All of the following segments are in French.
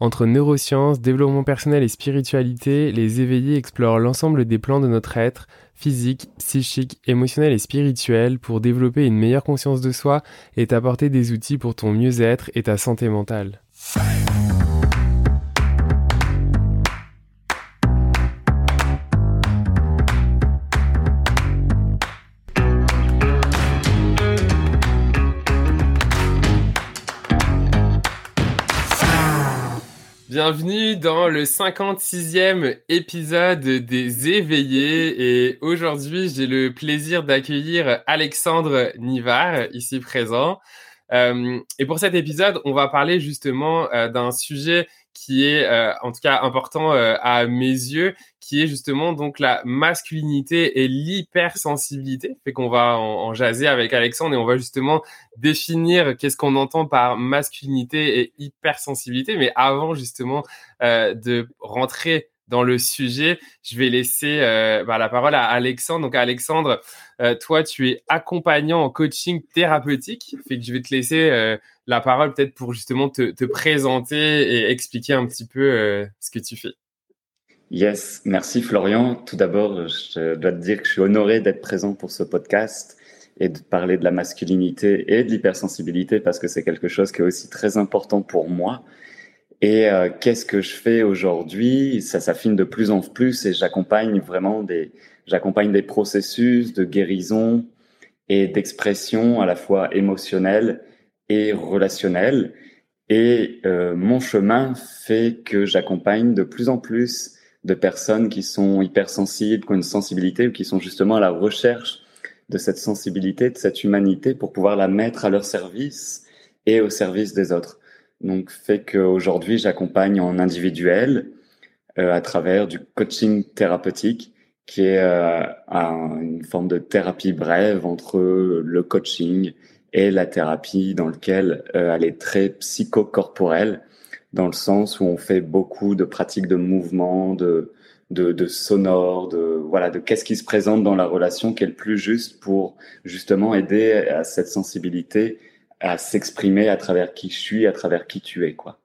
Entre neurosciences, développement personnel et spiritualité, les éveillés explorent l'ensemble des plans de notre être, physique, psychique, émotionnel et spirituel, pour développer une meilleure conscience de soi et t'apporter des outils pour ton mieux-être et ta santé mentale. Bienvenue dans le 56e épisode des éveillés et aujourd'hui j'ai le plaisir d'accueillir Alexandre Nivard ici présent. Euh, et pour cet épisode, on va parler justement euh, d'un sujet qui est euh, en tout cas important euh, à mes yeux, qui est justement donc la masculinité et l'hypersensibilité. Fait qu'on va en, jaser avec Alexandre et on va justement définir qu'est-ce qu'on entend par masculinité et hypersensibilité. Mais avant justement euh, de rentrer dans le sujet, je vais laisser bah, la parole à Alexandre. Donc Alexandre, toi tu es accompagnant en coaching thérapeutique, fait que je vais te laisser la parole peut-être pour justement te, présenter et expliquer un petit peu euh, ce que tu fais. Yes, merci Florian. Tout d'abord, je dois te dire que je suis honoré d'être présent pour ce podcast et de parler de la masculinité et de l'hypersensibilité parce que c'est quelque chose qui est aussi très important pour moi. Et euh, qu'est-ce que je fais aujourd'hui? Ça s'affine de plus en plus et j'accompagne vraiment des, j'accompagne des processus de guérison et d'expression à la fois émotionnelle et relationnel. Et euh, mon chemin fait que j'accompagne de plus en plus de personnes qui sont hypersensibles, qui ont une sensibilité ou qui sont justement à la recherche de cette sensibilité, de cette humanité pour pouvoir la mettre à leur service et au service des autres. Donc, fait qu'aujourd'hui, j'accompagne en individuel euh, à travers du coaching thérapeutique qui est euh, une forme de thérapie brève entre le coaching et la thérapie dans lequel euh, elle est très psychocorporelle, dans le sens où on fait beaucoup de pratiques de mouvement, de, de, de sonore, de voilà, de qu'est-ce qui se présente dans la relation qui est le plus juste pour justement aider à cette sensibilité à s'exprimer à travers qui je suis, à travers qui tu es, quoi.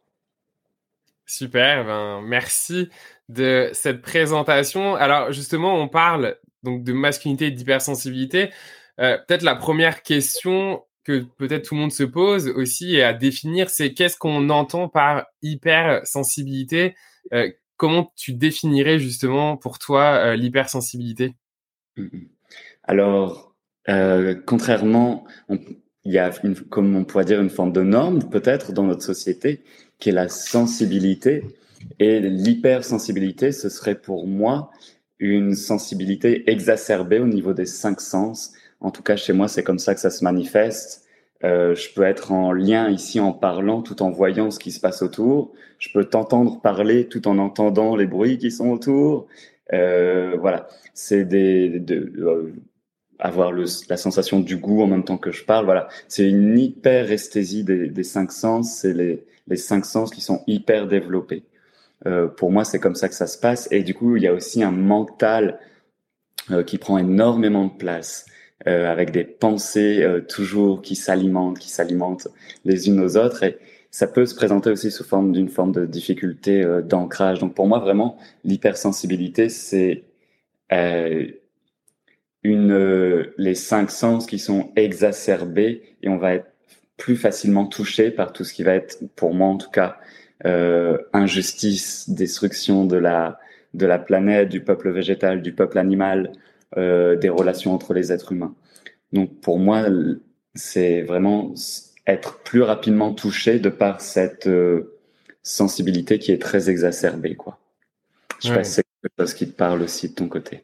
Super, ben merci de cette présentation. Alors justement, on parle donc de masculinité et d'hypersensibilité. Euh, Peut-être la première question que peut-être tout le monde se pose aussi et à définir, c'est qu'est-ce qu'on entend par hypersensibilité? Euh, Comment tu définirais justement pour toi euh, l'hypersensibilité? Mmh Alors, euh, contrairement, il y a, une, comme on pourrait dire, une forme de norme peut-être dans notre société qui est la sensibilité. Et l'hypersensibilité, ce serait pour moi une sensibilité exacerbée au niveau des cinq sens en tout cas, chez moi, c'est comme ça que ça se manifeste. Euh, je peux être en lien ici en parlant tout en voyant ce qui se passe autour. Je peux t'entendre parler tout en entendant les bruits qui sont autour. Euh, voilà, c'est des, de, euh, avoir le, la sensation du goût en même temps que je parle. Voilà, c'est une hyper esthésie des, des cinq sens. C'est les, les cinq sens qui sont hyper développés. Euh, pour moi, c'est comme ça que ça se passe. Et du coup, il y a aussi un mental euh, qui prend énormément de place. Euh, avec des pensées euh, toujours qui s'alimentent, qui s'alimentent les unes aux autres. Et ça peut se présenter aussi sous forme d'une forme de difficulté euh, d'ancrage. Donc pour moi, vraiment, l'hypersensibilité, c'est une les cinq sens qui sont exacerbés et on va être plus facilement touché par tout ce qui va être, pour moi en tout cas, euh, injustice, destruction de la de la planète, du peuple végétal, du peuple animal, euh, des relations entre les êtres humains. Donc pour moi, c'est vraiment être plus rapidement touché de par cette euh, sensibilité qui est très exacerbée. Quoi. Je sais pas si c'est quelque chose qui te parle aussi de ton côté.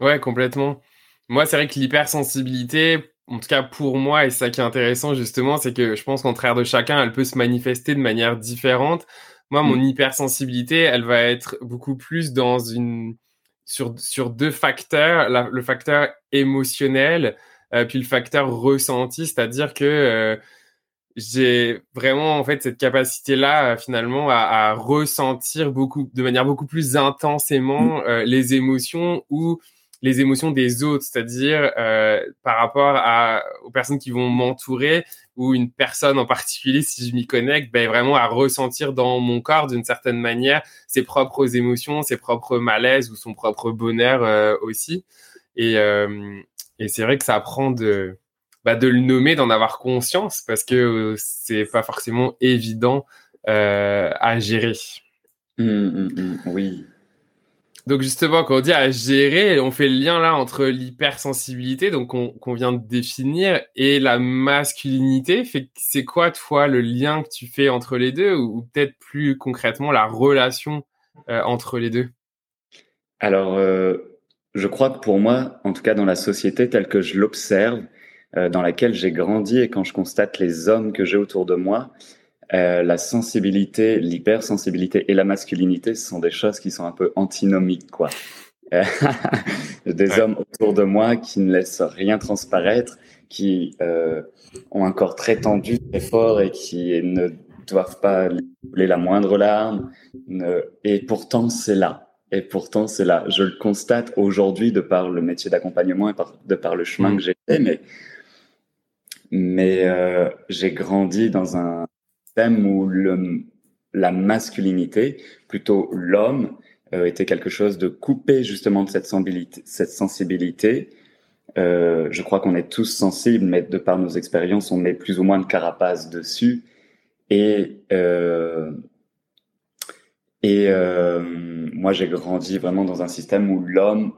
Ouais, complètement. Moi, c'est vrai que l'hypersensibilité, en tout cas pour moi, et ça qui est intéressant justement, c'est que je pense qu'en travers de chacun, elle peut se manifester de manière différente. Moi, mon mm. hypersensibilité, elle va être beaucoup plus dans une sur, sur deux facteurs, le facteur émotionnel, euh, puis le facteur ressenti, c'est-à-dire que euh, j'ai vraiment en fait cette capacité-là euh, finalement à, à, ressentir beaucoup, de manière beaucoup plus intensément mmh. les émotions ou les émotions des autres, c'est-à-dire euh, par rapport aux personnes qui vont m'entourer ou une personne en particulier, si je m'y connecte, ben, vraiment à ressentir dans mon corps d'une certaine manière ses propres émotions, ses propres malaises ou son propre bonheur euh, aussi. Et, euh, et c'est vrai que ça apprend de, bah, de le nommer, d'en avoir conscience parce que c'est pas forcément évident à gérer. Mmh, mmh, mmh. oui, donc justement, quand on dit à gérer, on fait le lien là entre l'hypersensibilité, donc qu'on vient de définir, et la masculinité. C'est quoi, toi, le lien que tu fais entre les deux, ou, peut-être plus concrètement la relation euh, entre les deux? Alors, euh, je crois que pour moi, en tout cas dans la société telle que je l'observe, euh, dans laquelle j'ai grandi, et quand je constate les hommes que j'ai autour de moi, euh, la sensibilité, l'hypersensibilité et la masculinité, ce sont des choses qui sont un peu antinomiques, quoi. Euh, des hommes autour de moi qui ne laissent rien transparaître, qui euh, ont un corps très tendu, très fort et qui ne doivent pas les la moindre larme. et pourtant, c'est là. Et pourtant, c'est là. Je le constate aujourd'hui de par le métier d'accompagnement et de par le chemin mm. que j'ai fait, mais, mais euh, j'ai grandi dans un, où le, la masculinité, plutôt l'homme, euh, était quelque chose de coupé justement de cette sensibilité. Cette sensibilité. Euh, je crois qu'on est tous sensibles, mais de par nos expériences, on met plus ou moins de carapace dessus. Et euh, et moi, j'ai grandi vraiment dans un système où l'homme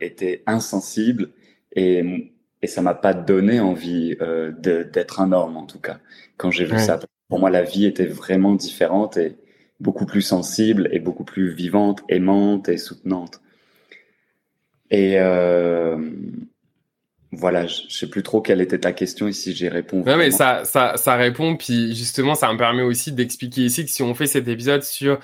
était insensible et et ça m'a pas donné envie d'être un homme en tout cas quand j'ai vu ça pour moi, la vie était vraiment différente et beaucoup plus sensible et beaucoup plus vivante, aimante et soutenante. Et euh, voilà, je sais plus trop quelle était ta question ici, j'y réponds. Non, mais ça, ça, ça répond. Puis justement, ça me permet aussi d'expliquer ici que si on fait cet épisode sur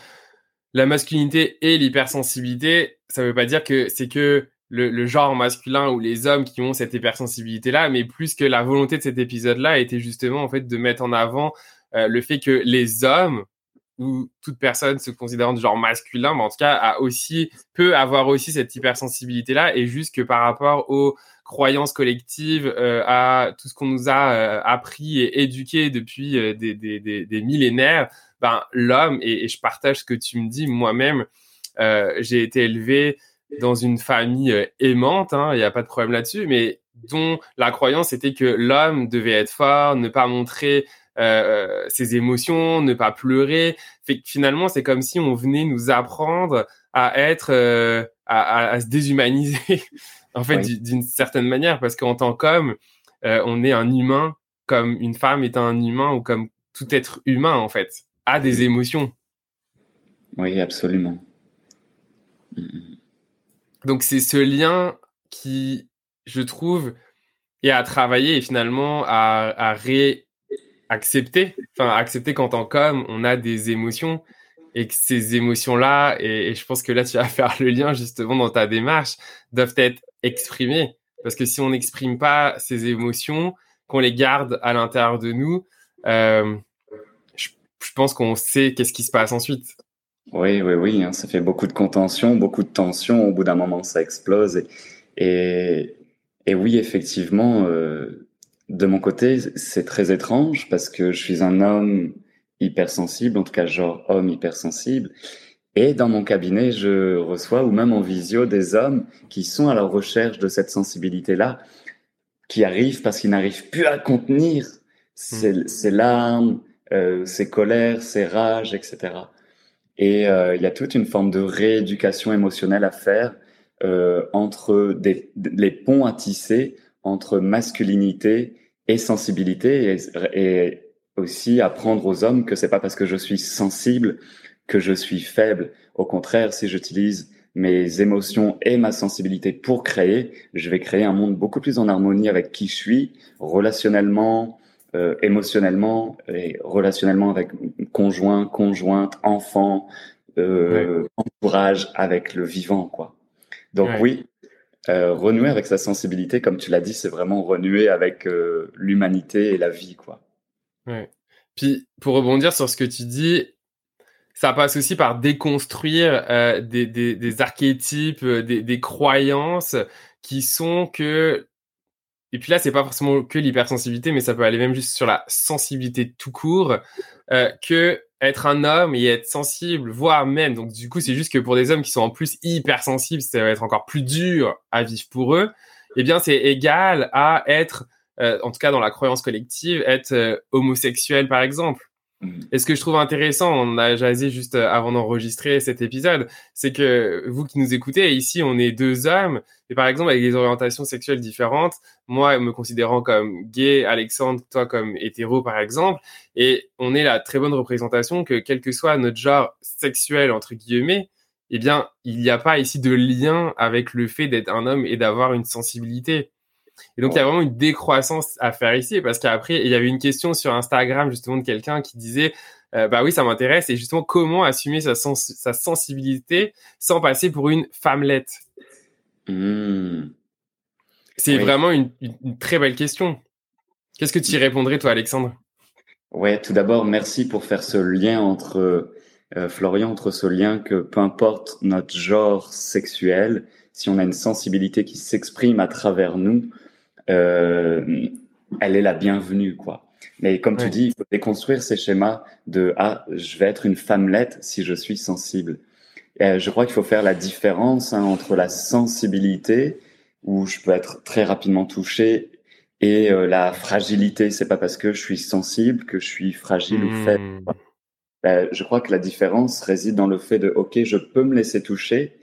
la masculinité et l'hypersensibilité, ça veut pas dire que c'est que le, le, genre masculin ou les hommes qui ont cette hypersensibilité-là, mais plus que la volonté de cet épisode-là était justement en fait de mettre en avant euh, le fait que les hommes ou toute personne se considérant du genre masculin, mais en tout cas, a aussi, peut avoir aussi cette hypersensibilité-là, et juste que par rapport aux croyances collectives, euh, à tout ce qu'on nous a euh, appris et éduqué depuis des, millénaires, ben, l'homme, et, je partage ce que tu me dis, moi-même, j'ai été élevé dans une famille aimante, hein, il n'y a pas de problème là-dessus, mais dont la croyance était que l'homme devait être fort, ne pas montrer euh, ses émotions, ne pas pleurer. Fait que finalement, c'est comme si on venait nous apprendre à être, euh, à, à, se déshumaniser, en fait, d'une certaine manière, parce qu'en tant qu'homme, euh, on est un humain, comme une femme est un humain ou comme tout être humain, en fait, a des émotions. Oui, absolument. Donc c'est ce lien qui, je trouve, est à travailler et finalement à, à ré accepter, enfin accepter qu'en tant qu'homme, on a des émotions et que ces émotions-là, et, je pense que là tu vas faire le lien justement dans ta démarche, doivent être exprimées. Parce que si on n'exprime pas ces émotions, qu'on les garde à l'intérieur de nous, euh, je, pense qu'on sait qu'est-ce qui se passe ensuite. Oui, oui, oui, hein, ça fait beaucoup de contention, beaucoup de tension. Au bout d'un moment, ça explose. Et, et, oui, effectivement, euh, de mon côté, c'est très étrange parce que je suis un homme hypersensible, en tout cas genre homme hypersensible. Et dans mon cabinet, je reçois, ou même en visio, des hommes qui sont à la recherche de cette sensibilité-là, qui arrivent parce qu'ils n'arrivent plus à contenir ces, hmm. larmes, euh, ces colères, ces rages, etc. Et euh, il y a toute une forme de rééducation émotionnelle à faire euh, entre des, les ponts à tisser entre masculinité et sensibilité et, aussi apprendre aux hommes que c'est pas parce que je suis sensible que je suis faible. Au contraire, si j'utilise mes émotions et ma sensibilité pour créer, je vais créer un monde beaucoup plus en harmonie avec qui je suis, relationnellement, euh, émotionnellement et relationnellement avec conjoint, conjointe, enfant, euh, entourage, avec le vivant, quoi. Donc oui, euh, renouer avec sa sensibilité, comme tu l'as dit, c'est vraiment renouer avec euh, l'humanité et la vie, quoi. Ouais. Puis pour rebondir sur ce que tu dis, ça passe aussi par déconstruire euh, des, des, des, archétypes, euh, des, des, croyances qui sont que. Et puis là, c'est pas forcément que l'hypersensibilité, mais ça peut aller même juste sur la sensibilité tout court, euh, que être un homme et être sensible, voire même. Donc du coup, c'est juste que pour des hommes qui sont en plus hypersensibles, ça va être encore plus dur à vivre pour eux. Eh bien, c'est égal à être, euh, en tout cas dans la croyance collective, être euh, homosexuel par exemple. Mm. Et ce que je trouve intéressant, on a jasé juste euh, avant d'enregistrer cet épisode, c'est que vous qui nous écoutez, ici on est deux hommes, et par exemple avec des orientations sexuelles différentes, moi me considérant comme gay, Alexandre, toi comme hétéro par exemple, et on est la très bonne représentation que quel que soit notre genre sexuel entre guillemets, eh bien il n'y a pas ici de lien avec le fait d'être un homme et d'avoir une sensibilité. Et donc, il y a vraiment une décroissance à faire ici parce qu'après, il y avait une question sur Instagram justement de quelqu'un qui disait euh, bah oui, ça m'intéresse et justement comment assumer sa, sa sensibilité sans passer pour une femmelette? Mmh. C'est vraiment une, très belle question. Qu'est-ce que tu y répondrais toi, Alexandre? Ouais, tout d'abord, merci pour faire ce lien entre euh, Florian, entre ce lien que peu importe notre genre sexuel, si on a une sensibilité qui s'exprime à travers nous, euh, elle est la bienvenue, quoi. Mais comme tu dis, il faut déconstruire ces schémas de ah, je vais être une femmelette si je suis sensible. Et je crois qu'il faut faire la différence hein, entre la sensibilité où je peux être très rapidement touché et euh, la fragilité. C'est pas parce que je suis sensible que je suis fragile ou faible. Hmm. Ben, je crois que la différence réside dans le fait de ok, je peux me laisser toucher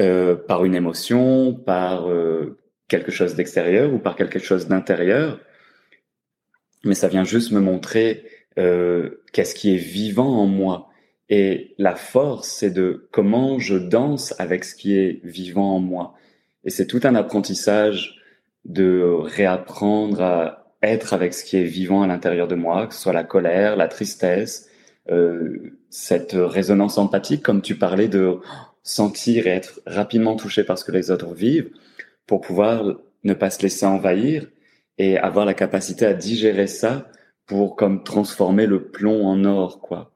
euh, par une émotion, par euh, quelque chose d'extérieur ou par quelque chose d'intérieur, mais ça vient juste me montrer euh, qu'est-ce qui est vivant en moi. Et la force, c'est de comment je danse avec ce qui est vivant en moi. Et c'est tout un apprentissage de réapprendre à être avec ce qui est vivant à l'intérieur de moi, que ce soit la colère, la tristesse, euh, cette résonance empathique, comme tu parlais de sentir et être rapidement touché par ce que les autres vivent pour pouvoir ne pas se laisser envahir et avoir la capacité à digérer ça pour comme transformer le plomb en or quoi.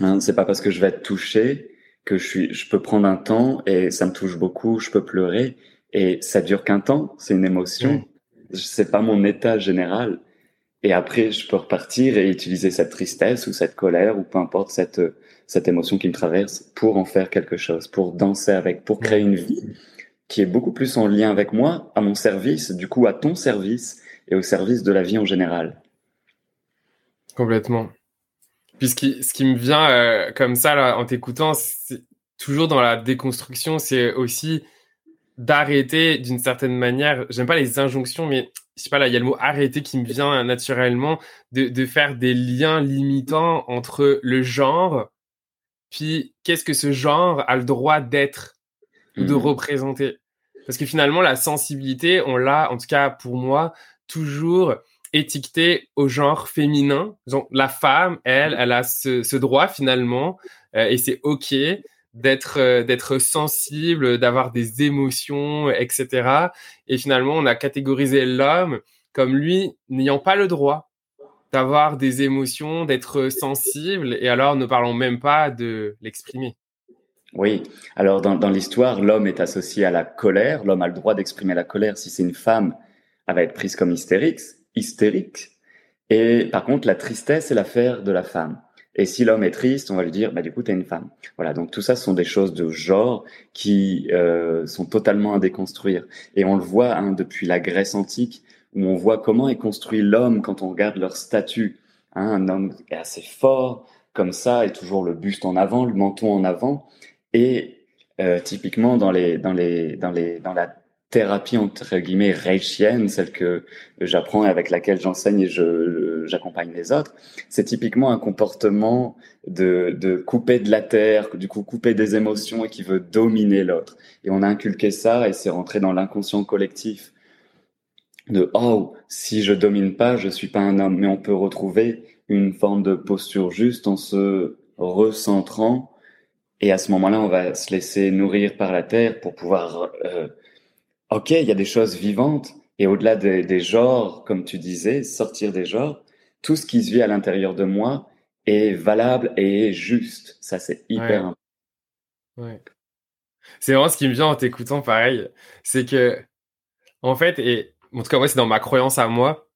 Hein, c'est pas parce que je vais être touché que je suis je peux prendre un temps et ça me touche beaucoup, je peux pleurer et ça dure qu'un temps, c'est une émotion. C'est pas mon état général et après je peux repartir et utiliser cette tristesse ou cette colère ou peu importe cette cette émotion qui me traverse pour en faire quelque chose, pour danser avec, pour créer une vie qui est beaucoup plus en lien avec moi, à mon service, du coup à ton service et au service de la vie en général. Complètement. Puis ce qui, me vient euh, comme ça là, en t'écoutant, toujours dans la déconstruction, c'est aussi d'arrêter d'une certaine manière, j'aime pas les injonctions, mais je sais pas là, il y a le mot arrêter qui me vient naturellement, de faire des liens limitants entre le genre puis, qu'est-ce que ce genre a le droit d'être? Ou de mmh. représenter Parce que finalement, la sensibilité, on l'a, en tout cas pour moi, toujours étiqueté au genre féminin. Donc, la femme, elle, elle a ce, droit finalement, euh, et c'est OK d'être euh, d'être sensible, d'avoir des émotions, etc. Et finalement, on a catégorisé l'homme comme lui n'ayant pas le droit d'avoir des émotions, d'être sensible, et alors ne parlons même pas de l'exprimer. Oui, alors dans, l'histoire, l'homme est associé à la colère, l'homme a le droit d'exprimer la colère. Si c'est une femme, elle va être prise comme hystérique, hystérique. Et par contre, la tristesse est l'affaire de la femme. Et si l'homme est triste, on va lui dire, bah du coup, t'es une femme. Voilà, donc tout ça ce sont des choses de genre qui euh, sont totalement à déconstruire. Et on le voit hein, depuis la Grèce antique, où on voit comment est construit l'homme quand on regarde leur statut. Hein, un homme est assez fort, comme ça, et toujours le buste en avant, le menton en avant. Et euh, typiquement dans la thérapie entre guillemets reichienne, celle que j'apprends et avec laquelle j'enseigne et j'accompagne les autres, c'est typiquement un comportement de de couper de la terre, du coup couper des émotions et qui veut dominer l'autre. Et on a inculqué ça et c'est rentré dans l'inconscient collectif de oh si je domine pas je suis pas un homme mais on peut retrouver une forme de posture juste en se recentrant et à ce moment-là on va se laisser nourrir par la terre pour pouvoir euh, ok il y a des choses vivantes et au-delà des, des, genres comme tu disais sortir des genres tout ce qui se vit à l'intérieur de moi est valable et est juste. Ça, c'est hyper important. Ouais. C'est vraiment ce qui me vient en t'écoutant, pareil. C'est que, en fait, et en tout cas, moi, c'est dans ma croyance à moi.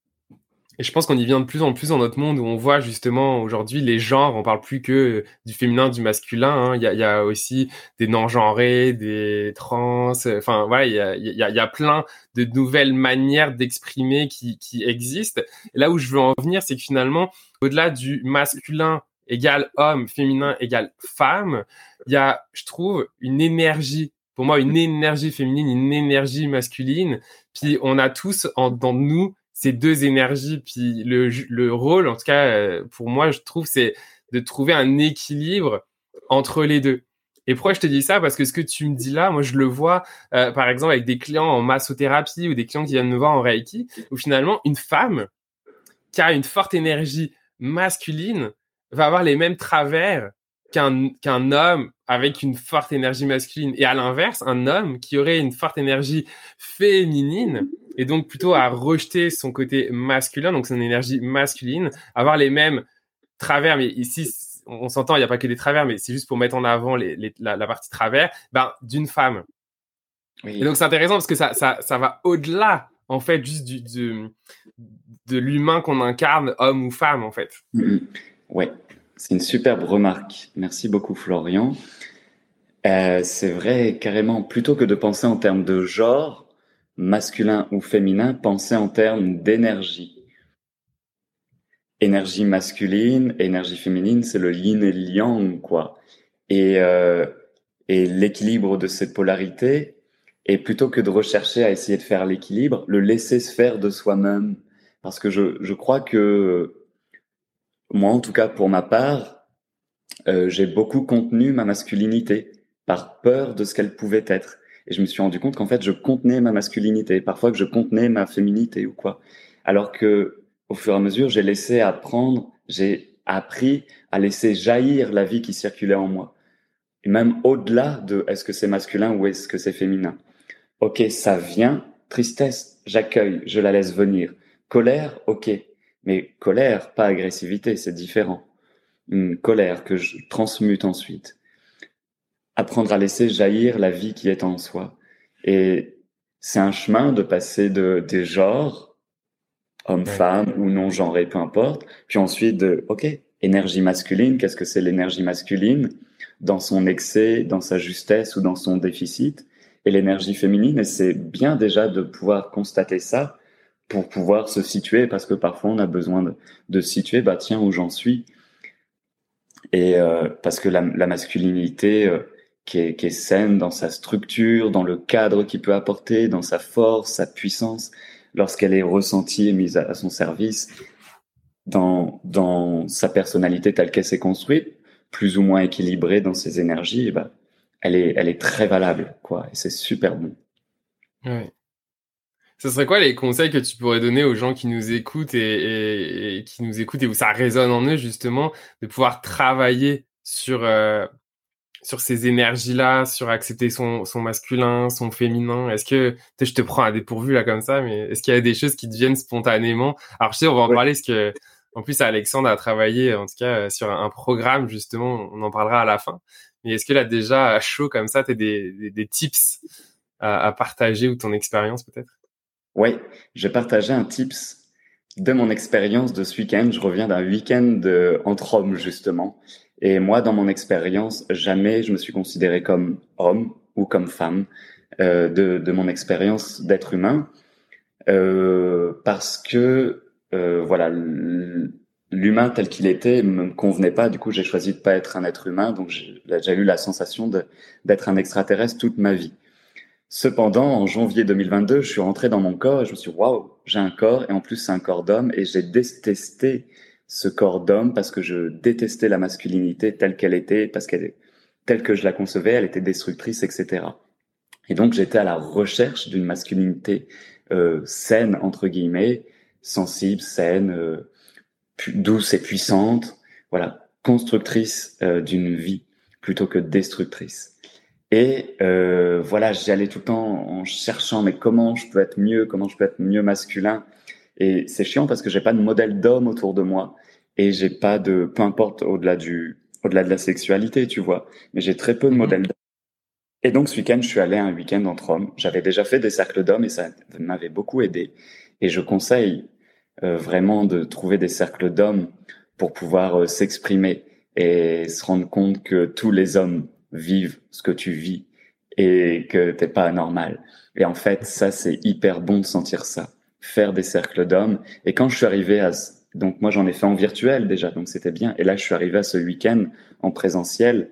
Et je pense qu'on y vient de plus en plus dans notre monde où on voit justement aujourd'hui les genres, on parle plus que du féminin, du masculin. Hein. Il, y a, il, y a, aussi des non-genrés, des trans. Enfin, voilà, il y a, y y a plein de nouvelles manières d'exprimer qui, qui existent. Et là où je veux en venir, c'est que finalement, au-delà du masculin égale homme, féminin égale femme, il y a, je trouve, une énergie, pour moi, une énergie féminine, une énergie masculine. Puis on a tous en, dans nous ces deux énergies. Puis le, le rôle, en tout cas, euh, pour moi, je trouve, c'est de trouver un équilibre entre les deux. Et pourquoi je te dis ça? Parce que ce que tu me dis là, moi je le vois euh, par exemple avec des clients en massothérapie ou des clients qui viennent me voir en Reiki, où finalement une femme qui a une forte énergie masculine va avoir les mêmes travers qu'un qu'un homme avec une forte énergie masculine. Et à l'inverse, un homme qui aurait une forte énergie féminine et donc plutôt à rejeter son côté masculin, donc son énergie masculine, avoir les mêmes travers. Mais ici, on s'entend, il n'y a pas que des travers, mais c'est juste pour mettre en avant les, la, partie travers ben, d'une femme. Et donc c'est intéressant parce que ça, ça, ça va au-delà en fait juste du, de l'humain qu'on incarne, homme ou femme en fait. Mm-hmm. Ouais, c'est une superbe remarque. Merci beaucoup, Florian. Euh, c'est vrai, carrément, plutôt que de penser en termes de genre, masculin ou féminin, penser en termes d'énergie. Énergie masculine, énergie féminine, c'est le yin et le yang, quoi. Et, euh, et l'équilibre de cette polarité, et plutôt que de rechercher à essayer de faire l'équilibre, le laisser se faire de soi-même. Parce que je, je crois que moi, en tout cas, pour ma part, euh, j'ai beaucoup contenu ma masculinité par peur de ce qu'elle pouvait être. Et je me suis rendu compte qu'en fait, je contenais ma masculinité, parfois que je contenais ma féminité ou quoi. Alors que, au fur et à mesure, j'ai laissé apprendre, j'ai appris à laisser jaillir la vie qui circulait en moi. Et même au-delà de est-ce que c'est masculin ou est-ce que c'est féminin. Ok, ça vient, tristesse, j'accueille, je la laisse venir. Colère, ok, mais colère, pas agressivité, c'est différent. Une colère que je transmute ensuite. Apprendre à laisser jaillir la vie qui est en soi. Et c'est un chemin de passer de, des genres, homme-femme ou non-genré, peu importe, puis ensuite de, OK, énergie masculine, qu'est-ce que c'est l'énergie masculine dans son excès, dans sa justesse ou dans son déficit, et l'énergie féminine, et c'est bien déjà de pouvoir constater ça, pour pouvoir se situer, parce que parfois on a besoin de, de se situer, bah tiens, où j'en suis. Et euh, parce que la, masculinité euh, qui, est, qui est saine dans sa structure, dans le cadre qu'il peut apporter, dans sa force, sa puissance, lorsqu'elle est ressentie et mise à, son service, dans, dans sa personnalité telle qu'elle s'est construite, plus ou moins équilibrée dans ses énergies, bah, elle, est, elle est très valable, quoi. Et c'est super bon. Ouais. Ce serait quoi les conseils que tu pourrais donner aux gens qui nous écoutent et, qui nous écoutent et où ça résonne en eux justement de pouvoir travailler sur euh, sur ces énergies-là, sur accepter son, son masculin, son féminin? Est-ce que je te prends à dépourvu là comme ça, mais est-ce qu'il y a des choses qui te viennent spontanément? Alors je sais, on va en parler parce que en plus Alexandre a travaillé en tout cas sur un, programme justement, on en parlera à la fin. Mais est-ce que là déjà à chaud comme ça, tu as des, des, tips à, à partager ou ton expérience peut-être? Oui, je vais partager un tips de mon expérience de ce week-end. Je reviens d'un week-end entre hommes, justement. Et moi, dans mon expérience, jamais je me suis considéré comme homme ou comme femme euh, de, mon expérience d'être humain. Euh, parce que, euh, voilà, l'humain tel qu'il était me convenait pas. Du coup, j'ai choisi de pas être un être humain. Donc, j'ai eu la sensation d'être un extraterrestre toute ma vie. Cependant, en janvier 2022, je suis rentré dans mon corps et je me suis dit, waouh, j'ai un corps et en plus c'est un corps d'homme et j'ai détesté ce corps d'homme parce que je détestais la masculinité telle qu'elle était, parce qu'elle telle que je la concevais, elle était destructrice, etc. Et donc j'étais à la recherche d'une masculinité euh, saine entre guillemets, sensible, saine, euh, douce et puissante, voilà, constructrice euh, d'une vie plutôt que destructrice. Et euh, voilà, j'y allais tout le temps en cherchant, mais comment je peux être mieux, comment je peux être mieux masculin. Et c'est chiant parce que j'ai pas de modèle d'homme autour de moi. et j'ai pas de, peu importe au-delà du, au-delà de la sexualité, tu vois, mais j'ai très peu de mhm. modèles. Et donc ce week-end, je suis allé un week-end entre hommes. J'avais déjà fait des cercles d'hommes et ça m'avait beaucoup aidé. Et je conseille euh, vraiment de trouver des cercles d'hommes pour pouvoir euh, s'exprimer et se rendre compte que tous les hommes vivent ce que tu vis et que t'es pas anormal. Et en fait, ça, c'est hyper bon de sentir ça. Faire des cercles d'hommes. Et quand je suis arrivé à, donc moi j'en ai fait en virtuel déjà, donc c'était bien. Et là je suis arrivé à ce week-end en présentiel.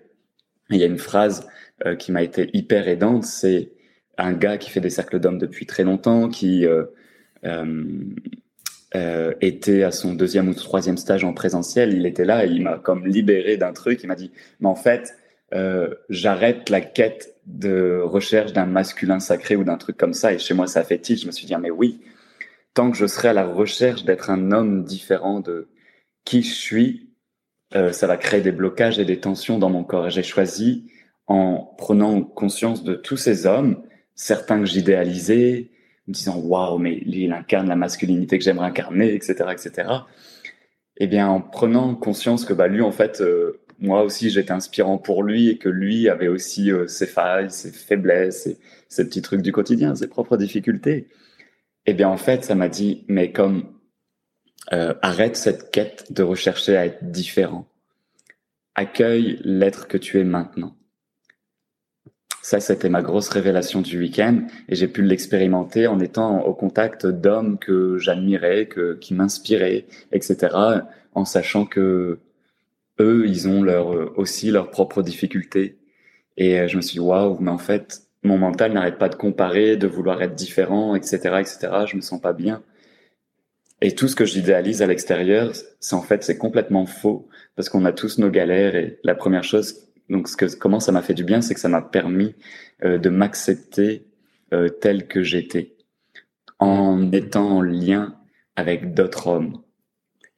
il y a une phrase euh, qui m'a été hyper aidante, c'est un gars qui fait des cercles d'hommes depuis très longtemps, qui euh, euh, était à son deuxième ou troisième stage en présentiel. Il était là et il m'a comme libéré d'un truc. Il m'a dit, mais en fait, euh, j'arrête la quête de recherche d'un masculin sacré ou d'un truc comme ça. Et chez moi, ça a fait tilt. Je me suis dit, ah, mais oui, tant que je serai à la recherche d'être un homme différent de qui je suis, euh, ça va créer des blocages et des tensions dans mon corps. Et j'ai choisi, en prenant conscience de tous ces hommes, certains que j'idéalisais, me disant waouh, mais lui, il incarne la masculinité que j'aimerais incarner, etc., etc. Et eh bien, en prenant conscience que bah lui, en fait, euh, moi aussi, j'étais inspirant pour lui et que lui avait aussi euh, ses failles, ses faiblesses, ses, petits trucs du quotidien, ses propres difficultés. Eh bien, en fait, ça m'a dit, mais comme euh, arrête cette quête de rechercher à être différent. Accueille l'être que tu es maintenant. Ça, c'était ma grosse révélation du week-end et j'ai pu l'expérimenter en étant au contact d'hommes que j'admirais, que, qui m'inspiraient, etc. En sachant que eux, ils ont leur, aussi leurs propres difficultés. Et euh, je me suis dit, waouh, mais en fait, mon mental n'arrête pas de comparer, de vouloir être différent, etc., etc. Je me sens pas bien. Et tout ce que j'idéalise à l'extérieur, c'est en fait, c'est complètement faux parce qu'on a tous nos galères et la première chose, donc ce que, comment ça m'a fait du bien, c'est que ça m'a permis euh, de m'accepter euh, tel que j'étais en étant en lien avec d'autres hommes.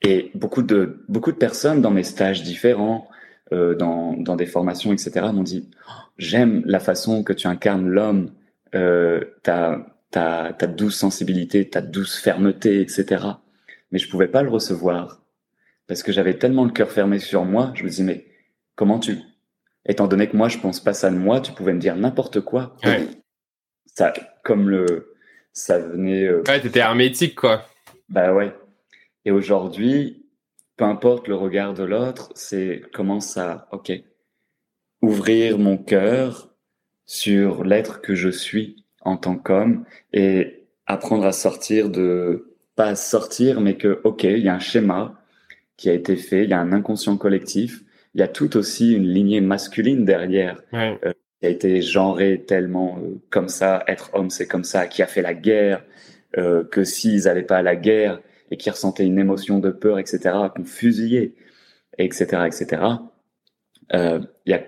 Et beaucoup de, beaucoup de personnes dans mes stages différents, euh, dans, dans des formations, etc., m'ont dit j'aime la façon que tu incarnes l'homme, euh, ta, ta, ta douce sensibilité, ta douce fermeté, etc. Mais je pouvais pas le recevoir parce que j'avais tellement le cœur fermé sur moi. Je me dis mais comment tu, étant donné que moi je pense pas ça de moi, tu pouvais me dire n'importe quoi. Ouais. Ça, comme le, ça venait. Euh, ouais, t'étais hermétique quoi. Bah ouais. Et aujourd'hui, peu importe le regard de l'autre, c'est comment ça, ok, ouvrir mon cœur sur l'être que je suis en tant qu'homme et apprendre à sortir de, pas sortir, mais que, ok, il y a un schéma qui a été fait, il y a un inconscient collectif, il y a tout aussi une lignée masculine derrière. Ouais. Euh, qui a été genré tellement euh, comme ça, être homme c'est comme ça, qui a fait la guerre, euh, que s'ils n'allaient pas à la guerre et qui ressentaient une émotion de peur, etc., qu'on fusillait, etc., etc. Il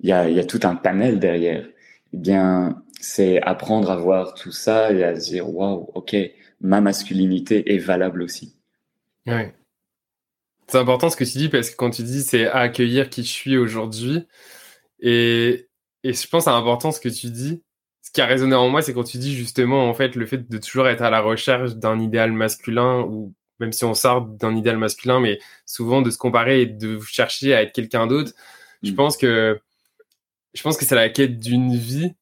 y a tout un panel derrière. Eh bien, c'est apprendre à voir tout ça et à se dire waouh, ok, ma masculinité est valable aussi. Ouais. C'est important ce que tu dis parce que quand tu dis c'est accueillir qui je suis aujourd'hui et, et je pense c'est important ce que tu dis. Qui a résonné en moi, c'est quand tu dis justement en fait le fait de toujours être à la recherche d'un idéal masculin ou même si on sort d'un idéal masculin, mais souvent de se comparer et de chercher à être quelqu'un d'autre. Je mm. pense que je pense que c'est la quête d'une vie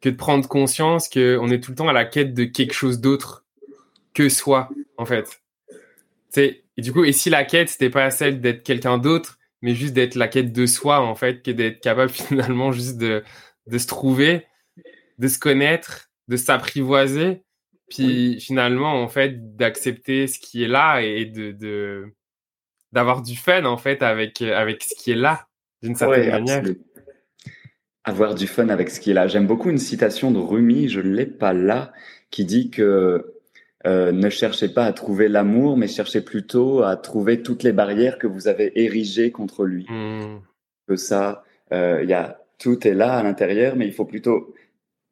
que de prendre conscience qu'on est tout le temps à la quête de quelque chose d'autre que soi, en fait. et du coup, et si la quête, c'était pas celle d'être quelqu'un d'autre, mais juste d'être la quête de soi, en fait, que d'être capable finalement juste de, de se trouver, de se connaître, de s'apprivoiser, puis finalement, en fait, d'accepter ce qui est là et de, d'avoir du fun, en fait, avec, avec ce qui est là, d'une certaine manière avoir du fun avec ce qui est là. J'aime beaucoup une citation de Rumi, je ne l'ai pas là, qui dit que euh, ne cherchez pas à trouver l'amour, mais cherchez plutôt à trouver toutes les barrières que vous avez érigées contre lui. Mmh. Que ça, euh, il y a tout est là à l'intérieur, mais il faut plutôt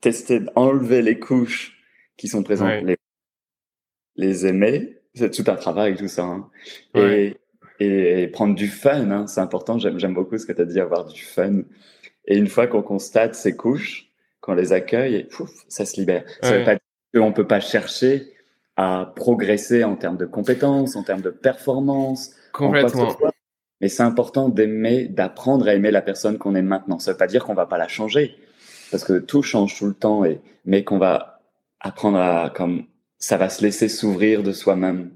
tester d'enlever les couches qui sont présentes, ouais. les, les aimer. C'est tout un travail, tout ça. Hein. Ouais. Et, et, prendre du fun, hein, c'est important. J'aime beaucoup ce que tu as dit, avoir du fun. Et une fois qu'on constate ces couches, qu'on les accueille, et pouf, ça se libère. Ça ouais. veut pas dire qu'on peut pas chercher à progresser en termes de compétences, en termes de performance. Complètement. Mais c'est important d'aimer, d'apprendre à aimer la personne qu'on est maintenant. Ça veut pas dire qu'on va pas la changer, parce que tout change tout le temps, et, mais qu'on va apprendre à, comme, ça va se laisser s'ouvrir de soi-même,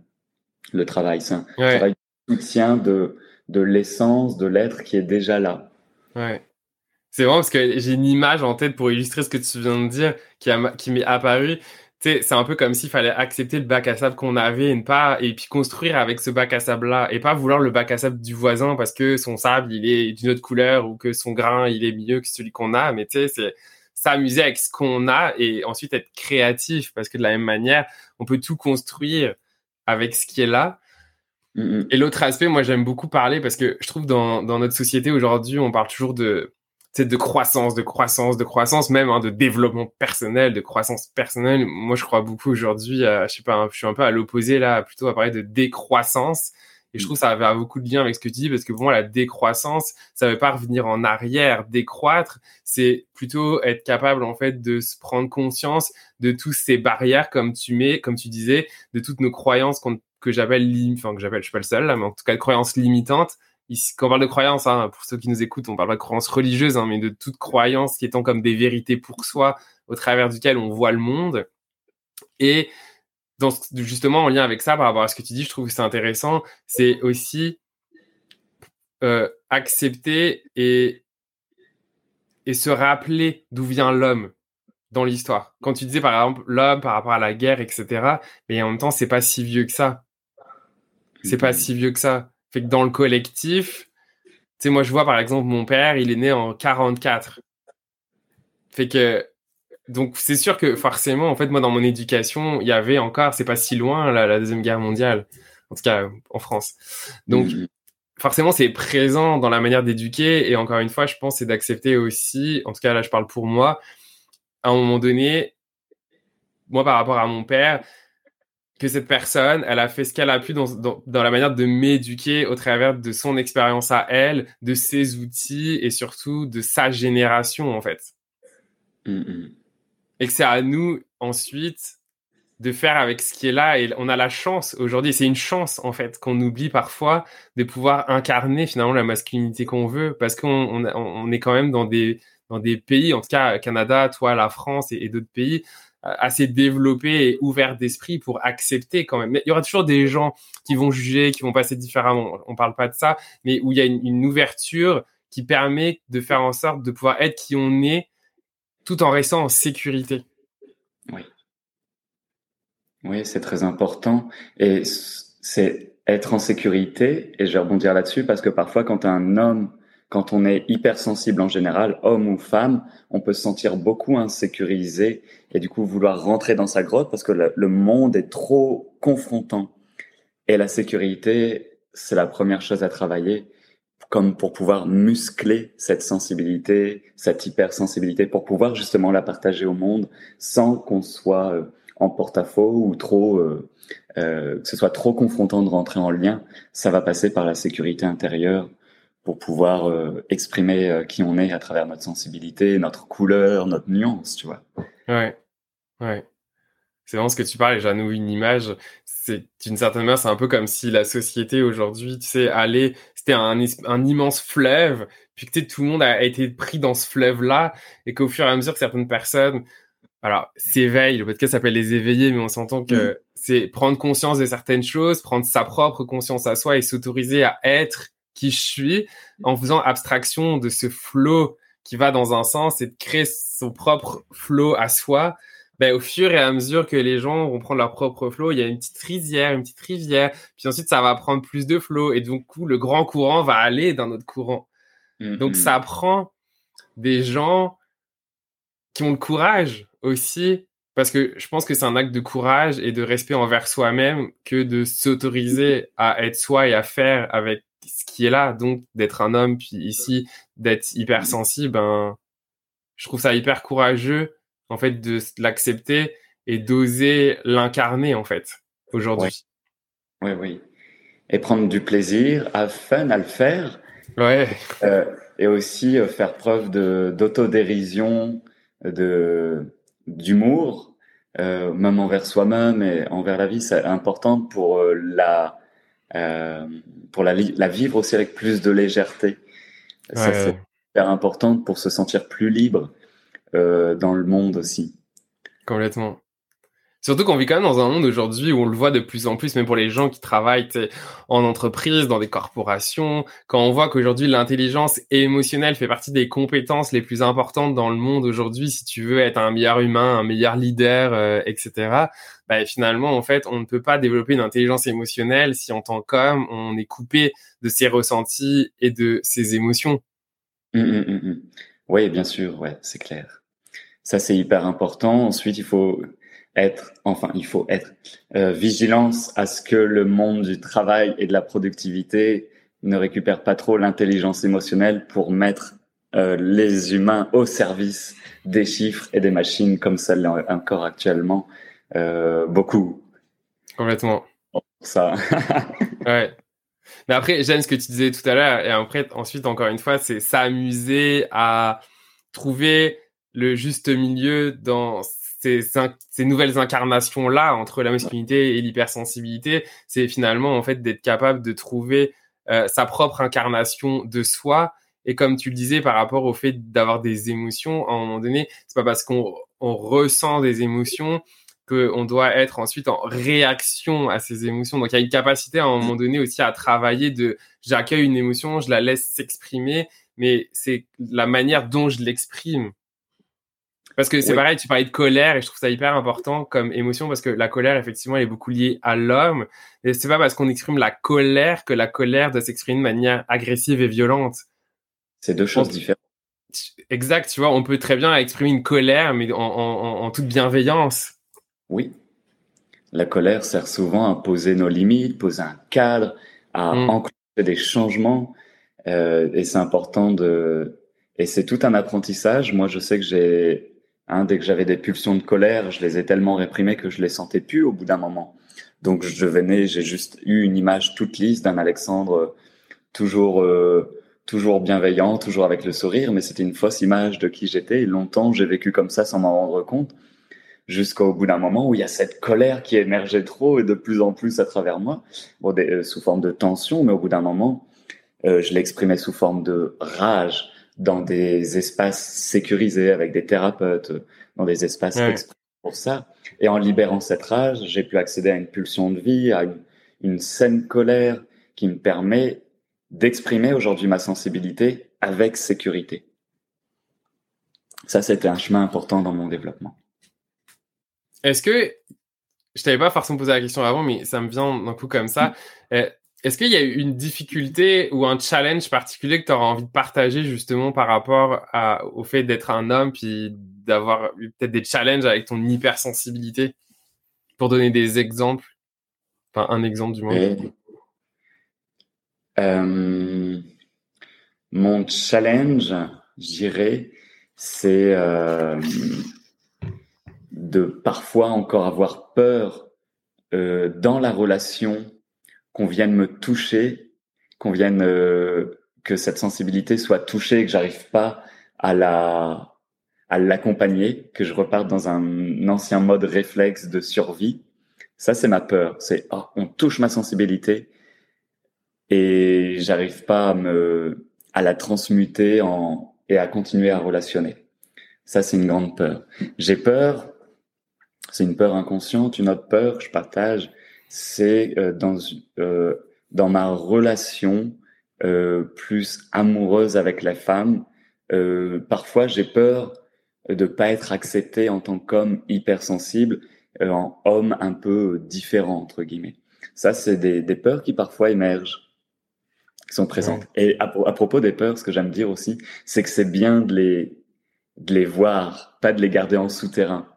le travail. C'est un travail de soutien de, de l'essence, de l'être qui est déjà là. Ouais. C'est vraiment parce que j'ai une image en tête pour illustrer ce que tu viens de dire qui, qui m'est apparue c'est un peu comme s'il fallait accepter le bac à sable qu'on avait et ne pas et puis construire avec ce bac à sable là et pas vouloir le bac à sable du voisin parce que son sable il est d'une autre couleur ou que son grain il est mieux que celui qu'on a. Mais tu sais c'est s'amuser avec ce qu'on a et ensuite être créatif parce que de la même manière on peut tout construire avec ce qui est là. Mm, et l'autre aspect moi j'aime beaucoup parler parce que je trouve dans, dans notre société aujourd'hui on parle toujours de c'est de croissance, de croissance, de croissance, même hein, de développement personnel, de croissance personnelle. Moi, je crois beaucoup aujourd'hui, je sais pas, je suis un peu à l'opposé là, plutôt à parler de décroissance. Et je trouve que ça avait beaucoup de lien avec ce que tu dis, parce que pour moi, la décroissance, ça veut pas revenir en arrière, décroître, c'est plutôt être capable, en fait, de se prendre conscience de toutes ces barrières, comme tu mets, comme tu disais, de toutes nos croyances que j'appelle, enfin, que j'appelle, je suis pas le seul, là, mais en tout cas, de croyances limitantes, quand on parle de croyance, hein, pour ceux qui nous écoutent, on parle pas de croyance religieuse, hein, mais de toute croyance qui étant comme des vérités pour soi, au travers duquel on voit le monde. Et dans, justement, en lien avec ça, par rapport à ce que tu dis, je trouve que c'est intéressant, c'est aussi euh, accepter et, et se rappeler d'où vient l'homme dans l'histoire. Quand tu disais, par exemple, l'homme par rapport à la guerre, etc., mais en même temps, c'est pas si vieux que ça. C'est pas si vieux que ça. Fait que dans le collectif, tu sais, moi, je vois par exemple mon père, il est né en 44. Fait que, donc, c'est sûr que forcément, en fait, moi, dans mon éducation, il y avait encore, c'est pas si loin, la, Deuxième Guerre mondiale, en tout cas en France. Donc, mmh. forcément, c'est présent dans la manière d'éduquer. Et encore une fois, je pense, c'est d'accepter aussi, en tout cas, là, je parle pour moi, à un moment donné, moi, par rapport à mon père, que cette personne, elle a fait ce qu'elle a pu dans, dans, la manière de m'éduquer au travers de son expérience à elle, de ses outils et surtout de sa génération, en fait. Mm-hmm. Et que c'est à nous, ensuite, de faire avec ce qui est là. Et on a la chance aujourd'hui, c'est une chance, en fait, qu'on oublie parfois de pouvoir incarner finalement la masculinité qu'on veut, parce qu'on on, on, est quand même dans des, dans des pays, en tout cas, Canada, toi, la France et d'autres pays, assez développé et ouvert d'esprit pour accepter quand même. Il y aura toujours des gens qui vont juger, qui vont passer différemment. On parle pas de ça, mais où il y a une, ouverture qui permet de faire en sorte de pouvoir être qui on est tout en restant en sécurité. Oui. Oui, c'est très important. Et c'est être en sécurité, et je vais rebondir là-dessus, parce que parfois quand un homme quand on est hypersensible en général, homme ou femme, on peut se sentir beaucoup insécurisé et du coup vouloir rentrer dans sa grotte parce que le, monde est trop confrontant. Et la sécurité, c'est la première chose à travailler, comme pour pouvoir muscler cette sensibilité, cette hypersensibilité, pour pouvoir justement la partager au monde sans qu'on soit euh, en porte-à-faux ou trop, euh, euh, que ce soit trop confrontant de rentrer en lien. Ça va passer par la sécurité intérieure pour pouvoir euh, exprimer euh, qui on est à travers notre sensibilité, notre couleur, notre nuance, tu vois. Ouais, ouais. C'est vraiment ce que tu parles et j'en une image. C'est d'une certaine manière, c'est un peu comme si la société aujourd'hui, tu sais, allait, c'était un, un immense fleuve, puis que tout le monde a été pris dans ce fleuve-là et qu'au fur et à mesure que certaines personnes, alors, s'éveillent, le podcast s'appelle les éveillés, mais on s'entend que mm. c'est prendre conscience de certaines choses, prendre sa propre conscience à soi et s'autoriser à être qui je suis en faisant abstraction de ce flow qui va dans un sens et de créer son propre flow à soi, ben, au fur et à mesure que les gens vont prendre leur propre flow, il y a une petite rizière, une petite rivière, puis ensuite ça va prendre plus de flow et donc le grand courant va aller dans notre courant. Donc ça prend des gens qui ont le courage aussi, parce que je pense que c'est un acte de courage et de respect envers soi-même que de s'autoriser à être soi et à faire avec ce qui est là, donc d'être un homme, puis ici d'être hypersensible, ben, je trouve ça hyper courageux en fait de l'accepter et d'oser l'incarner en fait aujourd'hui. Oui. oui, Et prendre du plaisir, à fun à le faire. Ouais. Euh, et aussi euh, faire preuve de d'autodérision, de d'humour, euh, même envers soi-même et envers la vie, c'est important pour euh, la pour la, la, vivre aussi avec plus de légèreté. Ça c'est hyper important pour se sentir plus libre dans le monde aussi. Complètement. Surtout qu'on vit quand même dans un monde aujourd'hui où on le voit de plus en plus, même pour les gens qui travaillent en entreprise, dans des corporations, quand on voit qu'aujourd'hui l'intelligence émotionnelle fait partie des compétences les plus importantes dans le monde aujourd'hui, si tu veux être un meilleur humain, un meilleur leader, euh, etc. Bah, finalement, en fait, on ne peut pas développer une intelligence émotionnelle si en tant qu'homme, on est coupé de ses ressentis et de ses émotions. Mmh, mmh, mmh, oui, bien sûr, ouais, c'est clair. Ça, c'est hyper important. Ensuite, il faut être, enfin, il faut être euh, vigilance à ce que le monde du travail et de la productivité ne récupère pas trop l'intelligence émotionnelle pour mettre euh, les humains au service des chiffres et des machines comme ça l'est encore actuellement euh, beaucoup. Complètement. Ça. ouais. Mais après, j'aime ce que tu disais tout à l'heure. Et après, ensuite, encore une fois, c'est s'amuser à trouver le juste milieu dans ces, ces nouvelles incarnations-là entre la masculinité et l'hypersensibilité, c'est finalement en fait d'être capable de trouver euh, sa propre incarnation de soi. Et comme tu le disais par rapport au fait d'avoir des émotions, à un moment donné, c'est pas parce qu'on on ressent des émotions qu'on doit être ensuite en réaction à ces émotions. Donc il y a une capacité à un moment donné aussi à travailler de j'accueille une émotion, je la laisse s'exprimer, mais c'est la manière dont je l'exprime parce que c'est pareil, tu parlais de colère et je trouve ça hyper important comme émotion parce que la colère, effectivement, elle est beaucoup liée à l'homme. Et c'est pas parce qu'on exprime la colère que la colère doit s'exprimer de manière agressive et violente. C'est deux choses différentes. Exact, tu vois, on peut très bien exprimer une colère, mais en, toute bienveillance. Oui. La colère sert souvent à poser nos limites, poser un cadre, à mmh. enclencher des changements. Euh, et c'est important de. Et c'est tout un apprentissage. Moi, je sais que j'ai Hein, dès que j'avais des pulsions de colère, je les ai tellement réprimées que je les sentais plus au bout d'un moment. Donc je venais, j'ai juste eu une image toute lisse d'un Alexandre euh, toujours euh, toujours bienveillant, toujours avec le sourire, mais c'était une fausse image de qui j'étais. Et longtemps, j'ai vécu comme ça sans m'en rendre compte, jusqu'au bout d'un moment où il y a cette colère qui émergeait trop et de plus en plus à travers moi, euh, sous forme de tension, mais au bout d'un moment, je l'exprimais sous forme de rage, dans des espaces sécurisés avec des thérapeutes, dans des espaces pour ça. Et en libérant cette rage, j'ai pu accéder à une pulsion de vie, à une, saine colère qui me permet d'exprimer aujourd'hui ma sensibilité avec sécurité. Ça, c'était un chemin important dans mon développement. Est-ce que, je t'avais pas forcément posé la question avant, mais ça me vient d'un coup comme ça. Mm. Euh, est-ce qu'il y a une difficulté ou un challenge particulier que tu auras envie de partager justement par rapport au fait d'être un homme puis d'avoir eu peut-être des challenges avec ton hypersensibilité? Pour donner des exemples. Enfin, un exemple du moins. Euh, mon challenge, j'irais, c'est euh, de parfois encore avoir peur euh, dans la relation qu'on vienne me toucher, qu'on vienne euh, que cette sensibilité soit touchée, que j'arrive pas à la à l'accompagner, que je reparte dans un ancien mode réflexe de survie. Ça, c'est ma peur. C'est oh, on touche ma sensibilité et j'arrive pas à me à la transmuter en et à continuer à relationner. Ça, c'est une grande peur. J'ai peur. C'est une peur inconsciente, une autre peur. Je partage c'est euh, dans, euh, dans ma relation euh, plus amoureuse avec la femme. parfois, j'ai peur de pas être accepté en tant qu'homme hypersensible, en homme un peu différent entre guillemets. Ça, c'est des, des peurs qui parfois émergent qui sont présentes. Et à, à, propos des peurs, ce que j'aime dire aussi, c'est que c'est bien de les, de les voir, pas de les garder en souterrain.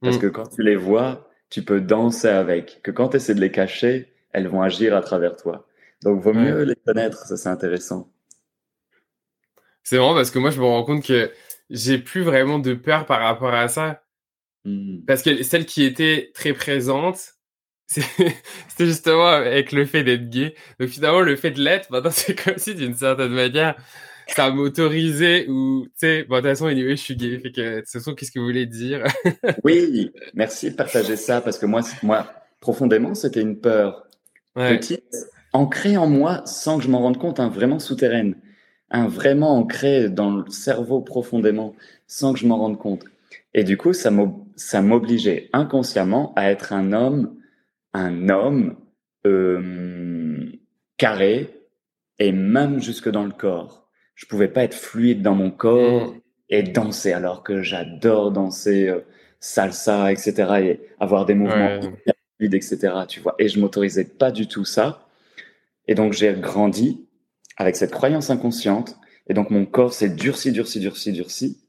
Parce mmh. que quand tu les vois, tu peux danser avec. Que quand tu essaies de les cacher, elles vont agir à travers toi. Donc, vaut mieux les connaître, ça c'est intéressant. C'est marrant parce que moi, je me rends compte que j'ai plus vraiment de peur par rapport à ça. Hmm. Parce que celle qui était très présente, c'était justement avec le fait d'être gay. Donc finalement, le fait de l'être, maintenant, c'est comme si d'une certaine manière, ça m'autorisait ou, tu sais, bon, de toute façon, anyway, je suis gay. Fait que, de toute façon, qu'est-ce que vous voulez dire? oui, merci de partager ça parce que moi, moi profondément, c'était une peur petite, ancrée en moi sans que je m'en rende compte, hein, vraiment souterraine, hein, vraiment ancrée dans le cerveau profondément sans que je m'en rende compte. Et du coup, ça m'obligeait inconsciemment à être un homme, un homme euh, carré et même jusque dans le corps. Je pouvais pas être fluide dans mon corps mm. et danser alors que j'adore danser euh, salsa, etc. et avoir des mouvements fluides, etc. Tu vois. Et je m'autorisais pas du tout ça. Et donc j'ai grandi avec cette croyance inconsciente. Et donc mon corps s'est durci, durci, durci, durci.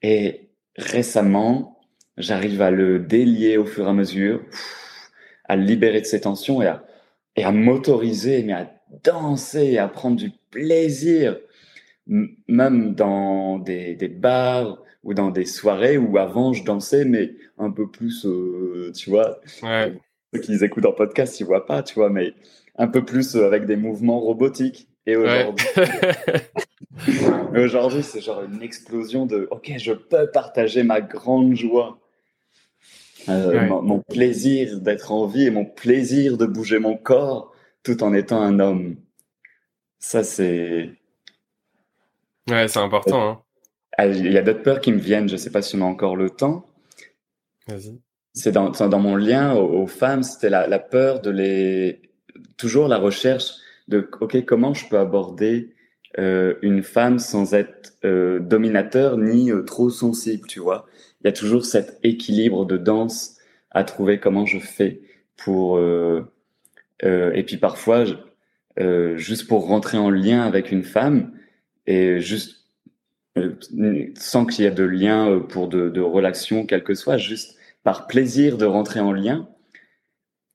Et récemment, j'arrive à le délier au fur et à mesure, à le libérer de ses tensions et à, et à m'autoriser, mais à danser et à prendre du plaisir, même dans des, des, bars ou dans des soirées où avant je dansais, mais un peu plus, euh, tu vois, ouais. ceux qui écoutent en podcast, ils voient pas, tu vois, mais un peu plus euh, avec des mouvements robotiques. Et aujourd'hui, aujourd'hui, c'est genre une explosion de OK, je peux partager ma grande joie, euh, mon, plaisir d'être en vie et mon plaisir de bouger mon corps tout en étant un homme. Ça, c'est. Ouais, c'est important. Hein. Ah, il y a d'autres peurs qui me viennent, je sais pas si on a encore le temps. Vas-y. C'est dans, dans, mon lien aux, femmes, c'était la, la, peur de les. Toujours la recherche de OK, comment je peux aborder euh, une femme sans être euh, dominateur ni euh, trop sensible, tu vois. Il y a toujours cet équilibre de danse à trouver comment je fais pour. Euh, euh, et puis parfois, juste pour rentrer en lien avec une femme et juste sans qu'il y ait de lien pour de, de relation, quel que soit, juste par plaisir de rentrer en lien.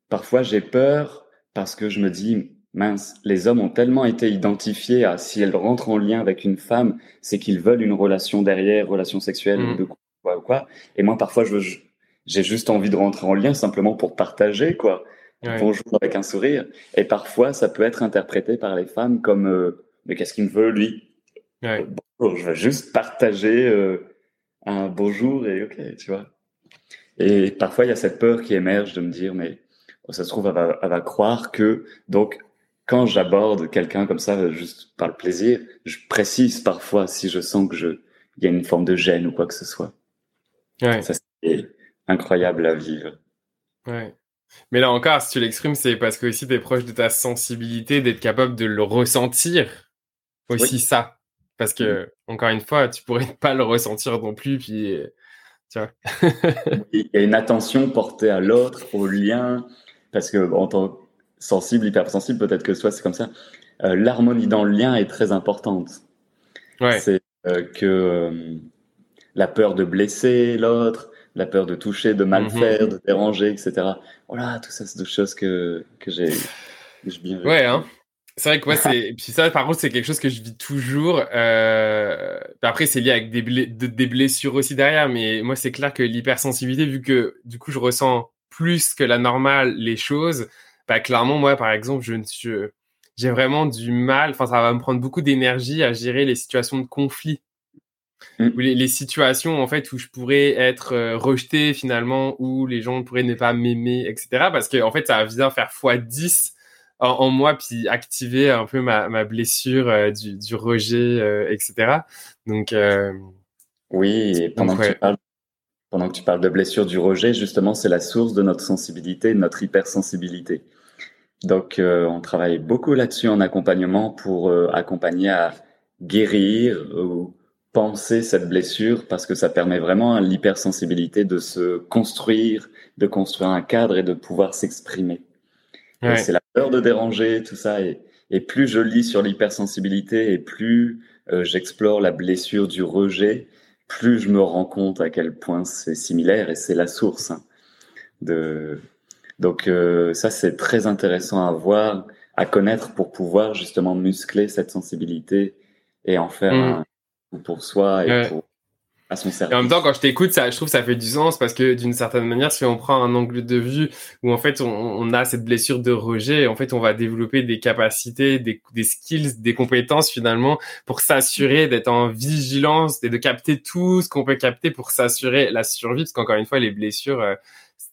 Parfois, j'ai peur parce que je me dis, mince, les hommes ont tellement été identifiés à si elles rentrent en lien avec une femme, c'est qu'ils veulent une relation derrière, relation sexuelle ou mm. de quoi ou quoi. Et moi, parfois, je j'ai juste envie de rentrer en lien simplement pour partager, quoi. Bonjour avec un sourire. Et parfois, ça peut être interprété par les femmes comme euh, mais qu'est-ce qu'il me veut lui? Bonjour, je veux juste partager euh, un bonjour et ok, tu vois. Et parfois, il y a cette peur qui émerge de me dire mais oh, ça se trouve, elle va, elle va croire que donc quand j'aborde quelqu'un comme ça, juste par le plaisir, je précise parfois si je sens que je, il y a une forme de gêne ou quoi que ce soit. Ouais. Ça, c'est incroyable à vivre. Ouais. Mais là encore, si tu l'exprimes, c'est parce que aussi tu es proche de ta sensibilité, d'être capable de le ressentir. Aussi ça. Parce que, mm. encore une fois, tu pourrais pas le ressentir non plus, puis, tu vois. Il y a une attention portée à l'autre, au lien, parce que, en tant sensible, hypersensible, peut-être que soit c'est comme ça. Euh, l'harmonie dans le lien est très importante. Ouais. C'est euh, que euh, la peur de blesser l'autre, la peur de toucher, de mal mhm. faire, de déranger, etc. Voilà, tout ça, c'est des choses que, que j'ai bien Ouais, hein. C'est vrai que moi, c'est. Puis ça, par contre, c'est quelque chose que je vis toujours. Euh... Après, c'est lié avec des, des blessures aussi derrière, mais moi, c'est clair que l'hypersensibilité, vu que du coup, je ressens plus que la normale les choses, bah, clairement, moi, par exemple, je ne j'ai vraiment du mal, enfin, ça va me prendre beaucoup d'énergie à gérer les situations de conflit. Mmh. Ou les, situations, en fait, où je pourrais être euh, rejeté finalement, où les gens pourraient ne pas m'aimer, etc. Parce que, en fait, ça vient faire x10 en, moi, puis activer un peu ma, ma blessure euh, du, du, rejet, euh, etc. Donc, oui, pendant que tu parles pendant que tu parles de blessure du rejet, justement, c'est la source de notre sensibilité, de notre hypersensibilité. Donc, euh, on travaille beaucoup là-dessus en accompagnement pour euh, accompagner à guérir ou penser cette blessure parce que ça permet vraiment à l'hypersensibilité de se construire, de construire un cadre et de pouvoir s'exprimer. C'est la peur de déranger, tout ça. Et, et plus je lis sur l'hypersensibilité et plus euh, j'explore la blessure du rejet, plus je me rends compte à quel point c'est similaire et c'est la source hein, de, donc euh, ça, c'est très intéressant à voir, à connaître pour pouvoir justement muscler cette sensibilité et en faire mm. un pour soi et pour à son service. Et en même temps, quand je t'écoute, ça, je trouve que ça fait du sens parce que d'une certaine manière, si on prend un angle de vue où en fait on, on a cette blessure de rejet, en fait on va développer des capacités, des, des skills, des compétences finalement pour s'assurer d'être en vigilance et de capter tout ce qu'on peut capter pour s'assurer la survie. Parce qu'encore une fois, les blessures, euh,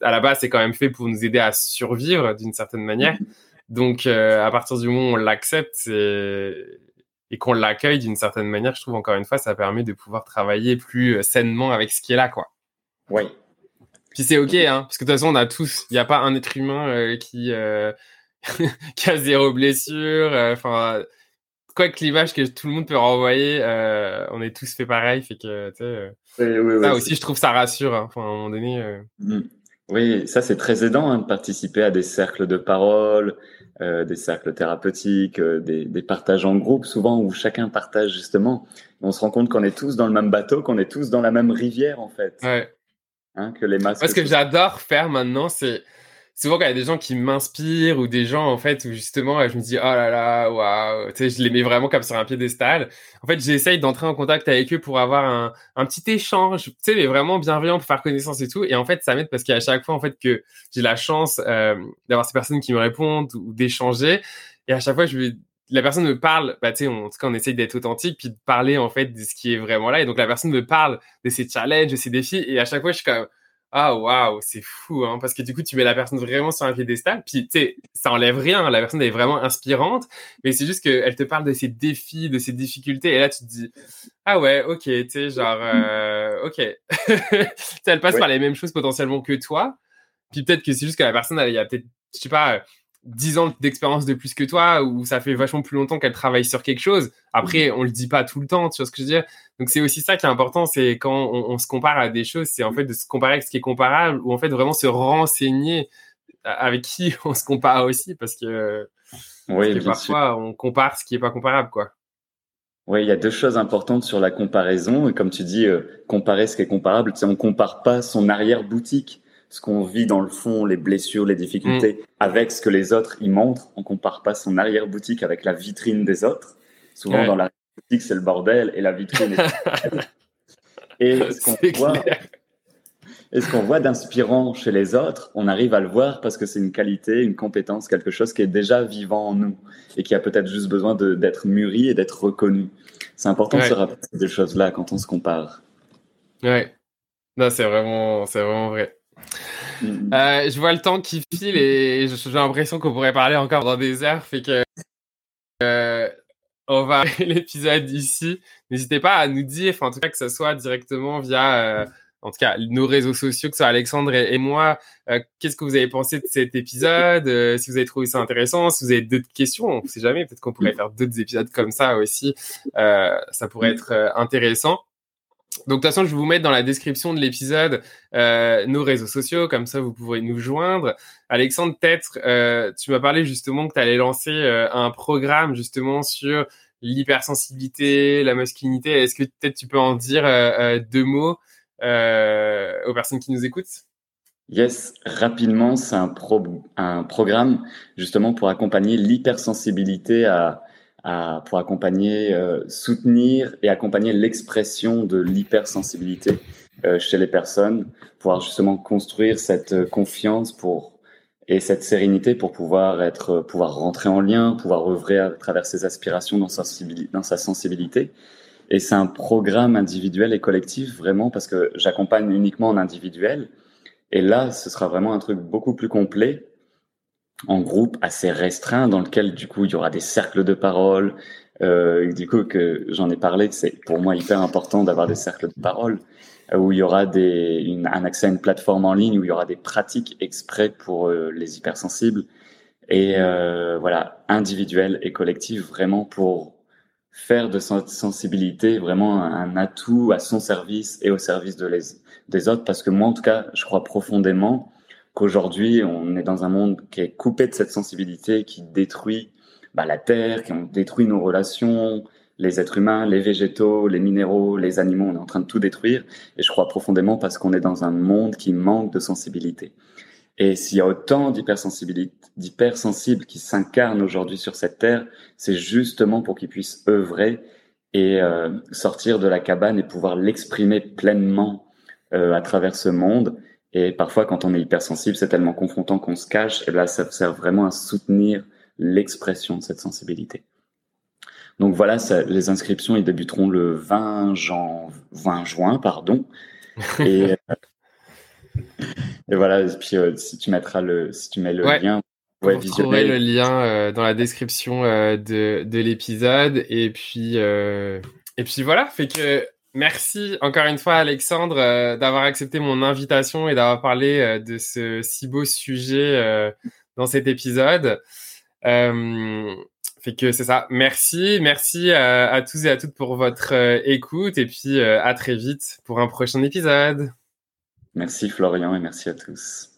à la base, c'est quand même fait pour nous aider à survivre d'une certaine manière. Donc, euh, à partir du moment où on l'accepte, et qu'on l'accueille d'une certaine manière, je trouve encore une fois, ça permet de pouvoir travailler plus euh, sainement avec ce qui est là, quoi. Oui. Puis c'est ok, hein, parce que de toute façon, on a tous, il n'y a pas un être humain euh, qui, euh, qui a zéro blessure. Enfin, quoi que l'image que tout le monde peut renvoyer, on est tous fait pareil, fait que, tu sais, oui, oui, ça aussi, je trouve ça rassure. Hein, à un moment donné. Mm. Oui, ça c'est très aidant hein, de participer à des cercles de parole, euh, des cercles thérapeutiques, euh, des, des, partages en groupe, souvent où chacun partage justement. On se rend compte qu'on est tous dans le même bateau, qu'on est tous dans la même rivière en fait. Ouais. Hein, que les masques. Moi, ce que j'adore faire maintenant, c'est souvent quand il y a des gens qui m'inspirent ou des gens en fait où justement je me dis oh là là waouh tu sais je les mets vraiment comme sur un piédestal en fait j'essaye d'entrer en contact avec eux pour avoir un, un petit échange tu sais mais vraiment bienveillant pour faire connaissance et tout et en fait ça m'aide parce qu'à chaque fois en fait que j'ai la chance euh, d'avoir ces personnes qui me répondent ou d'échanger et à chaque fois je la personne me parle, bah, tu sais, en tout cas, on essaye d'être authentique, puis de parler, en fait, de ce qui est vraiment là. Et donc, la personne me parle de ses challenges, de ses défis. Et à chaque fois, je suis comme, ah waouh, c'est fou, hein, parce que du coup, tu mets la personne vraiment sur un piédestal, puis tu sais, ça enlève rien, la personne est vraiment inspirante, mais c'est juste qu'elle te parle de ses défis, de ses difficultés, et là, tu te dis, ah ouais, ok, tu sais, genre, euh, ok. elle passe par les mêmes choses potentiellement que toi, puis peut-être que c'est juste que la personne, elle, il y a peut-être, je sais pas, 10 ans d'expérience de plus que toi ou ça fait vachement plus longtemps qu'elle travaille sur quelque chose. Après, on le dit pas tout le temps, tu vois ce que je veux dire? Donc c'est aussi ça qui est important, c'est quand on, se compare à des choses, c'est en fait de se comparer avec ce qui est comparable ou en fait vraiment se renseigner avec qui on se compare aussi parce que, oui, parfois on compare ce qui est pas comparable quoi. Oui, il y a deux choses importantes sur la comparaison et comme tu dis, euh, comparer ce qui est comparable, on compare pas son arrière boutique ce qu'on vit dans le fond, les blessures, les difficultés, mm. avec ce que les autres y montrent. On compare pas son arrière-boutique avec la vitrine des autres. Souvent, dans la boutique, c'est le bordel et la vitrine est... et ce qu'on voit, et ce qu'on voit d'inspirant chez les autres, on arrive à le voir parce que c'est une qualité, une compétence, quelque chose qui est déjà vivant en nous et qui a peut-être juste besoin d'être mûri et d'être reconnu. C'est important de se rappeler des choses-là quand on se compare. Ouais. Non, c'est vraiment, c'est vraiment vrai. Euh, je vois le temps qui file et j'ai l'impression qu'on pourrait parler encore dans des heures. Fait que euh, on va arrêter l'épisode ici. N'hésitez pas à nous dire, en tout cas que ce soit directement via, euh, en tout cas, nos réseaux sociaux, que ce soit Alexandre et, moi, qu'est-ce que vous avez pensé de cet épisode Si vous avez trouvé ça intéressant, si vous avez d'autres questions, on ne sait jamais, peut-être qu'on pourrait faire d'autres épisodes comme ça aussi. ça pourrait être intéressant. Donc, de toute façon, je vais vous mettre dans la description de l'épisode euh, nos réseaux sociaux, comme ça, vous pourrez nous joindre. Alexandre, peut-être, euh, tu m'as parlé justement que tu allais lancer euh, un programme justement sur l'hypersensibilité, la masculinité. Est-ce que peut-être tu peux en dire deux mots aux personnes qui nous écoutent? Yes, rapidement, c'est un, un programme justement pour accompagner l'hypersensibilité à pour accompagner, euh, soutenir et accompagner l'expression de l'hypersensibilité euh, chez les personnes, pouvoir justement construire cette euh, confiance pour et cette sérénité pour pouvoir être, pouvoir rentrer en lien, pouvoir œuvrer à travers ses aspirations dans sa, dans sa sensibilité. Et c'est un programme individuel et collectif vraiment parce que j'accompagne uniquement en individuel. Et là, ce sera vraiment un truc beaucoup plus complet en groupe assez restreint dans lequel du coup il y aura des cercles de parole. Euh, du coup que j'en ai parlé, c'est pour moi hyper important d'avoir des cercles de parole euh, où il y aura des, une, un accès à une plateforme en ligne où il y aura des pratiques exprès pour euh, les hypersensibles et euh, voilà individuel et collectif vraiment pour faire de cette sensibilité vraiment un atout à son service et au service de les, des autres parce que moi en tout cas je crois profondément qu'aujourd'hui, on est dans un monde qui est coupé de cette sensibilité, qui détruit bah, la terre, qui détruit nos relations, les êtres humains, les végétaux, les minéraux, les animaux, on est en train de tout détruire. Et je crois profondément parce qu'on est dans un monde qui manque de sensibilité. Et s'il y a autant d'hypersensibles qui s'incarnent aujourd'hui sur cette terre, c'est justement pour qu'ils puissent œuvrer et sortir de la cabane et pouvoir l'exprimer pleinement à travers ce monde. Et parfois, quand on est hypersensible, c'est tellement confrontant qu'on se cache. Et là, ça sert vraiment à soutenir l'expression de cette sensibilité. Donc voilà, ça, les inscriptions, ils débuteront le 20, 20 juin, pardon. Et, et voilà, et puis euh, si tu mettras le, si tu mets le lien, ouais, vous trouverez le lien euh, dans la description euh, de, de l'épisode. Et puis, et puis voilà, fait que merci encore une fois Alexandre d'avoir accepté mon invitation et d'avoir parlé de ce si beau sujet dans cet épisode. Fait que c'est ça. Merci, merci à, tous et à toutes pour votre euh, écoute et puis euh, à très vite pour un prochain épisode. Merci Florian et merci à tous.